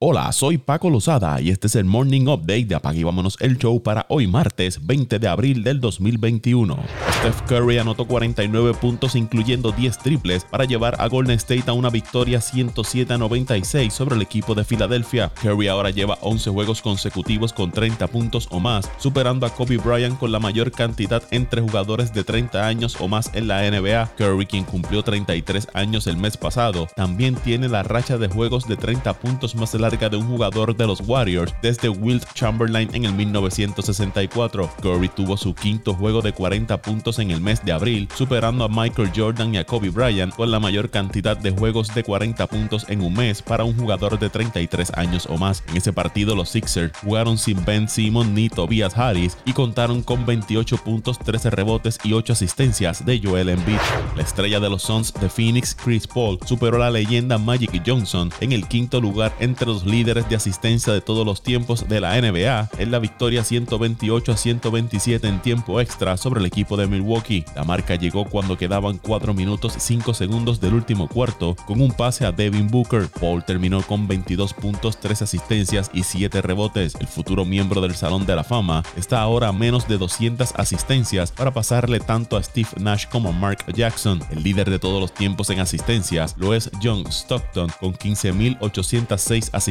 Hola, soy Paco Lozada y este es el Morning Update de Apague Vámonos el Show para hoy martes 20 de abril del 2021. Steph Curry anotó 49 puntos incluyendo 10 triples para llevar a Golden State a una victoria 107 a 96 sobre el equipo de Filadelfia. Curry ahora lleva 11 juegos consecutivos con 30 puntos o más, superando a Kobe Bryant con la mayor cantidad entre jugadores de 30 años o más en la NBA. Curry, quien cumplió 33 años el mes pasado, también tiene la racha de juegos de 30 puntos más larga de un jugador de los Warriors desde Wilt Chamberlain en el 1964. Curry tuvo su quinto juego de 40 puntos en el mes de abril, superando a Michael Jordan y a Kobe Bryant con la mayor cantidad de juegos de 40 puntos en un mes para un jugador de 33 años o más. En ese partido los Sixers jugaron sin Ben Simmons ni Tobias Harris y contaron con 28 puntos, 13 rebotes y 8 asistencias de Joel Embiid. La estrella de los Suns de Phoenix, Chris Paul, superó a la leyenda Magic Johnson en el quinto lugar entre los líderes de asistencia de todos los tiempos de la NBA en la victoria 128 a 127 en tiempo extra sobre el equipo de Milwaukee. La marca llegó cuando quedaban 4 minutos 5 segundos del último cuarto con un pase a Devin Booker. Paul terminó con 22 puntos, 3 asistencias y 7 rebotes. El futuro miembro del Salón de la Fama está ahora a menos de 200 asistencias para pasarle tanto a Steve Nash como a Mark Jackson. El líder de todos los tiempos en asistencias lo es John Stockton con 15.806 asistencias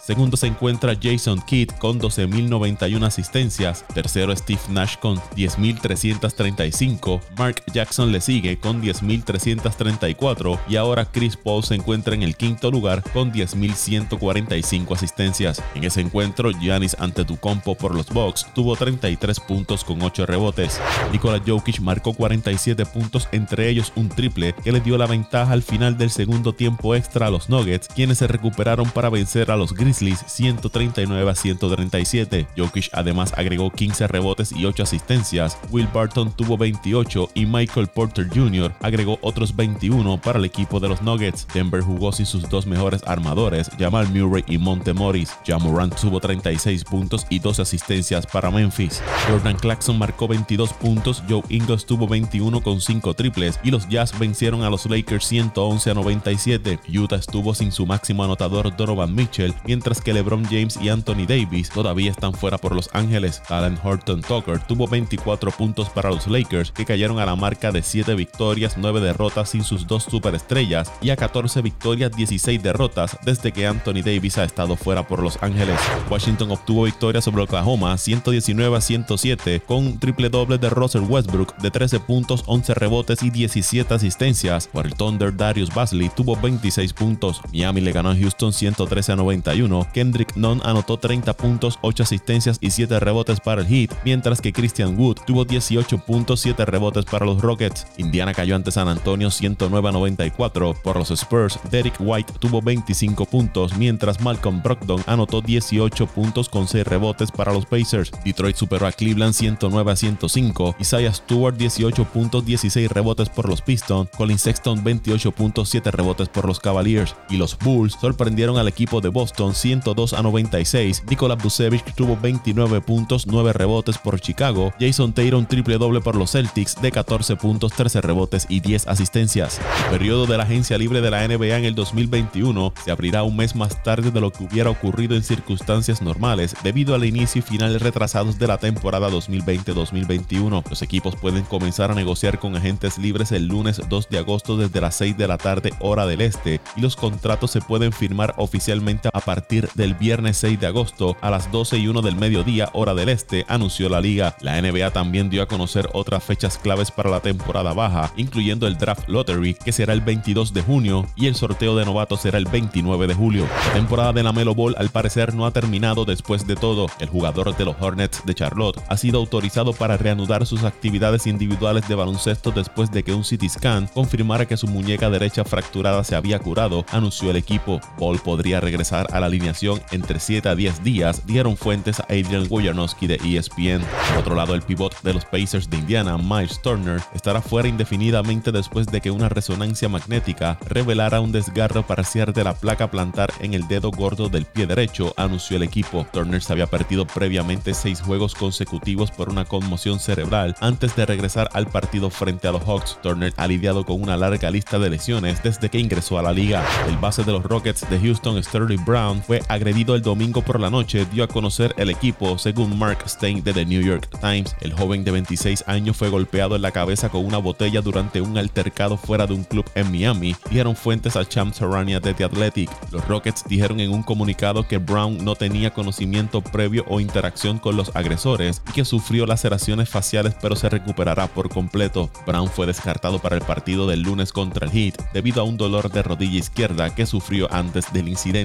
Segundo se encuentra Jason Kidd con 12.091 asistencias. Tercero Steve Nash con 10.335. Mark Jackson le sigue con 10.334. Y ahora Chris Paul se encuentra en el quinto lugar con 10.145 asistencias. En ese encuentro, Giannis Antetokounmpo por los Bucks tuvo 33 puntos con 8 rebotes. Nikola Jokic marcó 47 puntos, entre ellos un triple que le dio la ventaja al final del segundo tiempo extra a los Nuggets, quienes se recuperaron para vencer a los Grizzlies 139 a 137. Jokic además agregó 15 rebotes y 8 asistencias. Will Barton tuvo 28 y Michael Porter Jr. agregó otros 21 para el equipo de los Nuggets. Denver jugó sin sus dos mejores armadores, Jamal Murray y Monte Morris. Jamorant tuvo 36 puntos y 12 asistencias para Memphis. Jordan Clarkson marcó 22 puntos, Joe Ingles tuvo 21 con 5 triples y los Jazz vencieron a los Lakers 111 a 97. Utah estuvo sin su máximo anotador Donovan Mitchell, mientras que LeBron James y Anthony Davis todavía están fuera por Los Ángeles. Alan Horton Tucker tuvo 24 puntos para los Lakers, que cayeron a la marca de 7 victorias, 9 derrotas sin sus dos superestrellas y a 14 victorias, 16 derrotas desde que Anthony Davis ha estado fuera por Los Ángeles. Washington obtuvo victoria sobre Oklahoma 119 a 107 con un triple doble de Russell Westbrook de 13 puntos, 11 rebotes y 17 asistencias. Por el Thunder, Darius Basley tuvo 26 puntos. Miami le ganó a Houston 113 a 91, Kendrick Nunn anotó 30 puntos, 8 asistencias y 7 rebotes para el Heat, mientras que Christian Wood tuvo 18 puntos, 7 rebotes para los Rockets. Indiana cayó ante San Antonio 109 a 94. Por los Spurs, Derek White tuvo 25 puntos, mientras Malcolm Brogdon anotó 18 puntos con 6 rebotes para los Pacers. Detroit superó a Cleveland 109 a 105. Isaiah Stewart 18 puntos, 16 rebotes por los Pistons. Colin Sexton 28 puntos, 7 rebotes por los Cavaliers. Y los Bulls sorprendieron al equipo de Boston 102 a 96. Nikola Vucevic tuvo 29 puntos, 9 rebotes por Chicago. Jason Taylor triple doble por los Celtics de 14 puntos, 13 rebotes y 10 asistencias. El periodo de la agencia libre de la NBA en el 2021 se abrirá un mes más tarde de lo que hubiera ocurrido en circunstancias normales debido al inicio y final retrasados de la temporada 2020-2021. Los equipos pueden comenzar a negociar con agentes libres el lunes 2 de agosto desde las 6 de la tarde hora del este y los contratos se pueden firmar oficialmente a partir del viernes 6 de agosto a las 12 y 1 del mediodía hora del este, anunció la liga. La NBA también dio a conocer otras fechas claves para la temporada baja, incluyendo el Draft Lottery, que será el 22 de junio, y el sorteo de novatos será el 29 de julio. La temporada de la Melo Ball al parecer no ha terminado después de todo. El jugador de los Hornets de Charlotte ha sido autorizado para reanudar sus actividades individuales de baloncesto después de que un CT scan confirmara que su muñeca derecha fracturada se había curado, anunció el equipo. Ball podría regresar a la alineación entre 7 a 10 días, dieron fuentes a Adrian Wojnarowski de ESPN. Por otro lado, el pivot de los Pacers de Indiana, Miles Turner, estará fuera indefinidamente después de que una resonancia magnética revelara un desgarro parcial de la placa plantar en el dedo gordo del pie derecho, anunció el equipo. Turner se había perdido previamente seis juegos consecutivos por una conmoción cerebral antes de regresar al partido frente a los Hawks. Turner ha lidiado con una larga lista de lesiones desde que ingresó a la liga. El base de los Rockets de Houston, Sterling Brown fue agredido el domingo por la noche, dio a conocer el equipo, según Mark Stein de The New York Times. El joven de 26 años fue golpeado en la cabeza con una botella durante un altercado fuera de un club en Miami, dijeron fuentes a Champ Sarania de The Athletic. Los Rockets dijeron en un comunicado que Brown no tenía conocimiento previo o interacción con los agresores y que sufrió laceraciones faciales pero se recuperará por completo. Brown fue descartado para el partido del lunes contra el Heat debido a un dolor de rodilla izquierda que sufrió antes del incidente.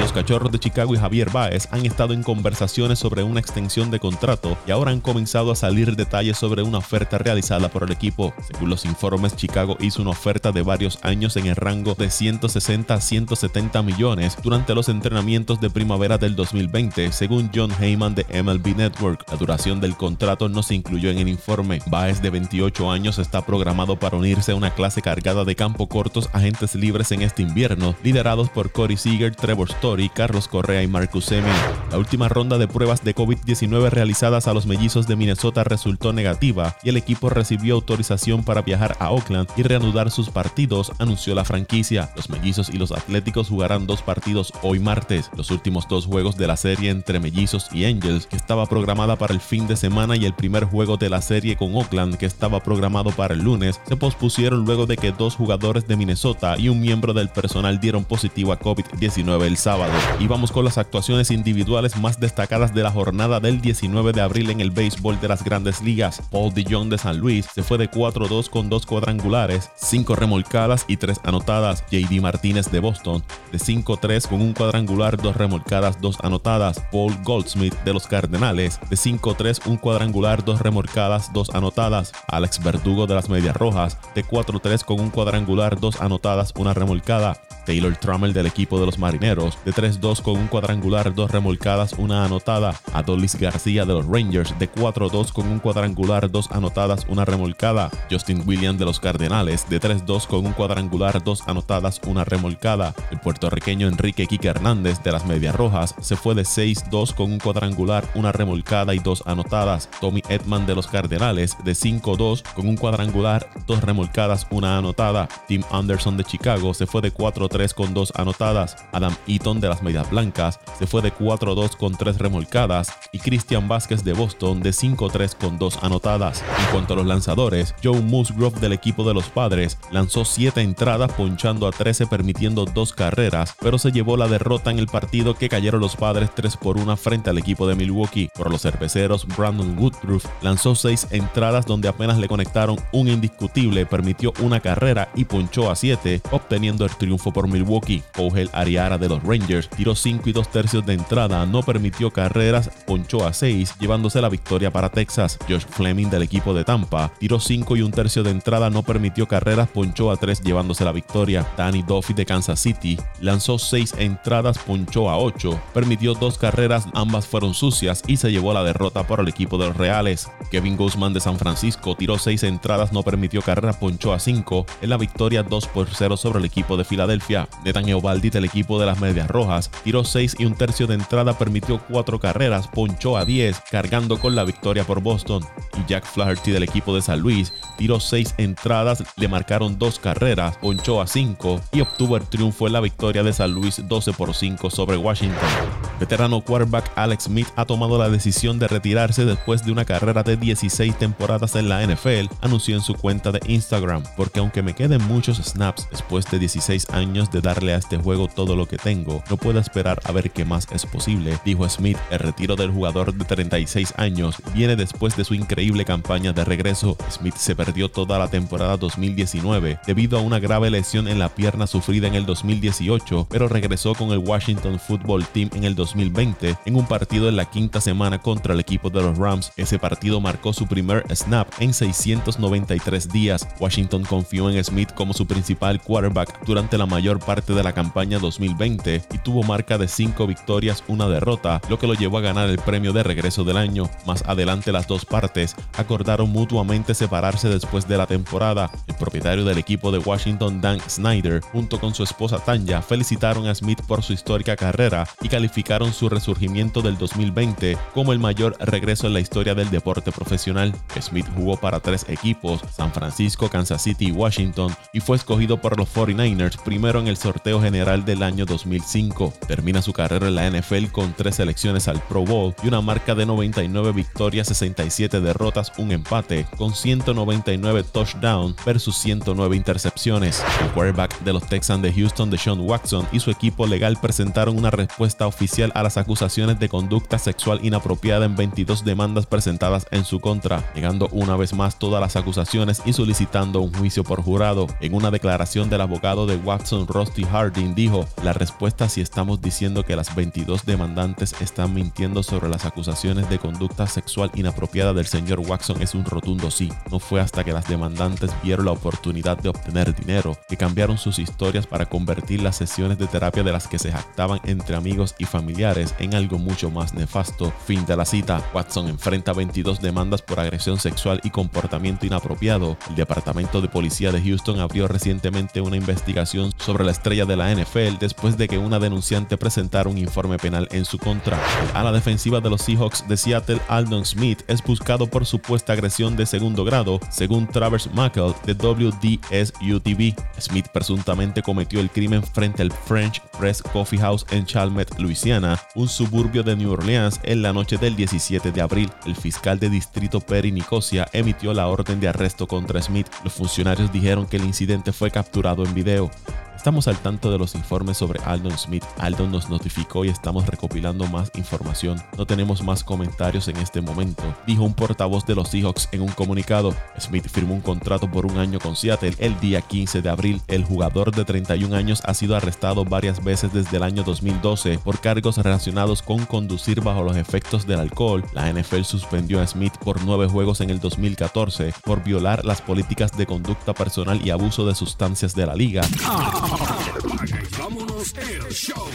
Los cachorros de Chicago y Javier Baez han estado en conversaciones sobre una extensión de contrato y ahora han comenzado a salir detalles sobre una oferta realizada por el equipo. Según los informes, Chicago hizo una oferta de varios años en el rango de 160 a 170 millones durante los entrenamientos de primavera del 2020, según John Heyman de MLB Network. La duración del contrato no se incluyó en el informe. Baez, de 28 años, está programado para unirse a una clase cargada de campo cortos agentes libres en este invierno, liderados por Corey Seager, Trevor Story, Carlos Correa y Marcus Semien. La última ronda de pruebas de COVID-19 realizadas a los mellizos de Minnesota resultó negativa y el equipo recibió autorización para viajar a Oakland y reanudar sus partidos, anunció la franquicia. Los mellizos y los atléticos jugarán dos partidos hoy martes. Los últimos dos juegos de la serie entre mellizos y Angels, que estaba programada para el fin de semana, y el primer juego de la serie con Oakland, que estaba programado para el lunes, se pospusieron luego de que dos jugadores de Minnesota y un miembro del personal dieron positivo a COVID-19 el sábado. Y vamos con las actuaciones individuales más destacadas de la jornada del 19 de abril en el béisbol de las grandes ligas. Paul DeJong de San Luis se fue de 4-2 con dos cuadrangulares, 5 remolcadas y 3 anotadas. JD Martínez de Boston de 5-3 con un cuadrangular, 2 remolcadas, 2 anotadas. Paul Goldsmith de los Cardenales de 5-3, un cuadrangular, 2 remolcadas, 2 anotadas. Alex Verdugo de las Medias Rojas de 4-3 con un cuadrangular, 2 anotadas, una remolcada. Taylor Trammell del equipo de los Marineros de 3-2 con un cuadrangular, 2 remolcadas, una anotada. Adolis García de los Rangers de 4-2 con un cuadrangular, 2 anotadas, una remolcada. Justin Williams de los Cardenales de 3-2 con un cuadrangular, 2 anotadas, una remolcada. El puertorriqueño Enrique Quique Hernández de las Medias Rojas se fue de 6-2 con un cuadrangular, una remolcada y 2 anotadas. Tommy Edman de los Cardenales de 5-2 con un cuadrangular, 2 remolcadas, una anotada. Tim Anderson de Chicago se fue de 4-3 con 2 anotadas. Adam Eaton de las Medias Blancas se fue de 4-2 con 3 remolcadas y Christian Vázquez de Boston de 5-3 con 2 anotadas. En cuanto a los lanzadores, Joe Musgrove del equipo de los Padres lanzó 7 entradas ponchando a 13 permitiendo 2 carreras, pero se llevó la derrota en el partido que cayeron los Padres 3 por 1 frente al equipo de Milwaukee. Por los cerveceros, Brandon Woodruff lanzó 6 entradas donde apenas le conectaron un indiscutible, permitió una carrera y ponchó a 7, obteniendo el triunfo por Milwaukee. Ariara de los Rangers tiró 5 y 2 tercios de entrada, no permitió carreras, ponchó a 6, llevándose la victoria para Texas. Josh Fleming del equipo de Tampa tiró 5 y un tercio de entrada, no permitió carreras, ponchó a 3, llevándose la victoria. Danny Duffy de Kansas City lanzó 6 entradas, ponchó a 8, permitió 2 carreras, ambas fueron sucias y se llevó la derrota por el equipo de los Reales. Kevin Guzman de San Francisco tiró 6 entradas, no permitió carreras, ponchó a 5 en la victoria 2 por 0 sobre el equipo de Filadelfia. Netan Eovaldi del equipo de las Medias Rojas tiró 6 y un tercio de entrada, permitió 4 carreras, ponchó a 10, cargando con la victoria por Boston. Y Jack Flaherty del equipo de San Luis tiró 6 entradas, le marcaron 2 carreras, ponchó a 5 y obtuvo el triunfo en la victoria de San Luis 12 por 5 sobre Washington. Veterano quarterback Alex Smith ha tomado la decisión de retirarse después de una carrera de 16 temporadas en la NFL, anunció en su cuenta de Instagram, porque aunque me queden muchos snaps después de 16 años de darle a este juego todo lo que tengo, no puedo esperar a ver qué más es posible, dijo Smith. El retiro del jugador de 36 años viene después de su increíble campaña de regreso. Smith se perdió toda la temporada 2019 debido a una grave lesión en la pierna sufrida en el 2018, pero regresó con el Washington Football Team en el 2020 en un partido en la quinta semana contra el equipo de los Rams. Ese partido marcó su primer snap en 693 días. Washington confió en Smith como su principal quarterback durante la mayor parte de la campaña 2020 y tuvo marca de 5 victorias, una derrota, lo que lo llevó a ganar el premio de regreso del año. Más adelante las dos partes acordaron mutuamente separarse después de la temporada. El propietario del equipo de Washington, Dan Snyder, junto con su esposa Tanya, felicitaron a Smith por su histórica carrera y calificaron su resurgimiento del 2020 como el mayor regreso en la historia del deporte profesional. Smith jugó para tres equipos, San Francisco, Kansas City y Washington, y fue escogido por los 49ers primero en el sorteo general del año 2005. Termina su carrera en la NFL con tres selecciones al Pro Bowl y una marca de 99 victorias, 67 derrotas, un empate, con 199 touchdowns versus 109 intercepciones. El quarterback de los Texans de Houston, Deshaun Watson, y su equipo legal presentaron una respuesta oficial a las acusaciones de conducta sexual inapropiada en 22 demandas presentadas en su contra, negando una vez más todas las acusaciones y solicitando un juicio por jurado. En una declaración del abogado de Watson, Rusty Harding, dijo, la respuesta si estamos diciendo que las 22 demandantes están mintiendo sobre las acusaciones de conducta sexual inapropiada del señor Watson es un rotundo sí. No fue hasta que las demandantes vieron la oportunidad de obtener dinero que cambiaron sus historias para convertir las sesiones de terapia de las que se jactaban entre amigos y familiares en algo mucho más nefasto. Fin de la cita. Watson enfrenta 22 demandas por agresión sexual y comportamiento inapropiado. El Departamento de Policía de Houston abrió recientemente una investigación sobre la estrella de la NFL después de que una denunciante presentara un informe penal en su contra. A la defensiva de los Seahawks de Seattle, Aldon Smith es buscado por supuesta agresión de segundo grado, según Travers Muckle de WDSUTV. Smith presuntamente cometió el crimen frente al French Press Coffee House en Chalmette, Un suburbio de New Orleans, en la noche del 17 de abril. El fiscal de distrito Perry Nicosia emitió la orden de arresto contra Smith. Los funcionarios dijeron que el incidente fue capturado en video. Estamos al tanto de los informes sobre Aldon Smith. Aldon nos notificó y estamos recopilando más información. No tenemos más comentarios en este momento, dijo un portavoz de los Seahawks en un comunicado. Smith firmó un contrato por un año con Seattle el día 15 de abril. El jugador de 31 años ha sido arrestado varias veces desde el año 2012 por cargos relacionados con conducir bajo los efectos del alcohol. La NFL suspendió a Smith por nueve juegos en el 2014 por violar las políticas de conducta personal y abuso de sustancias de la liga. Vámonos show.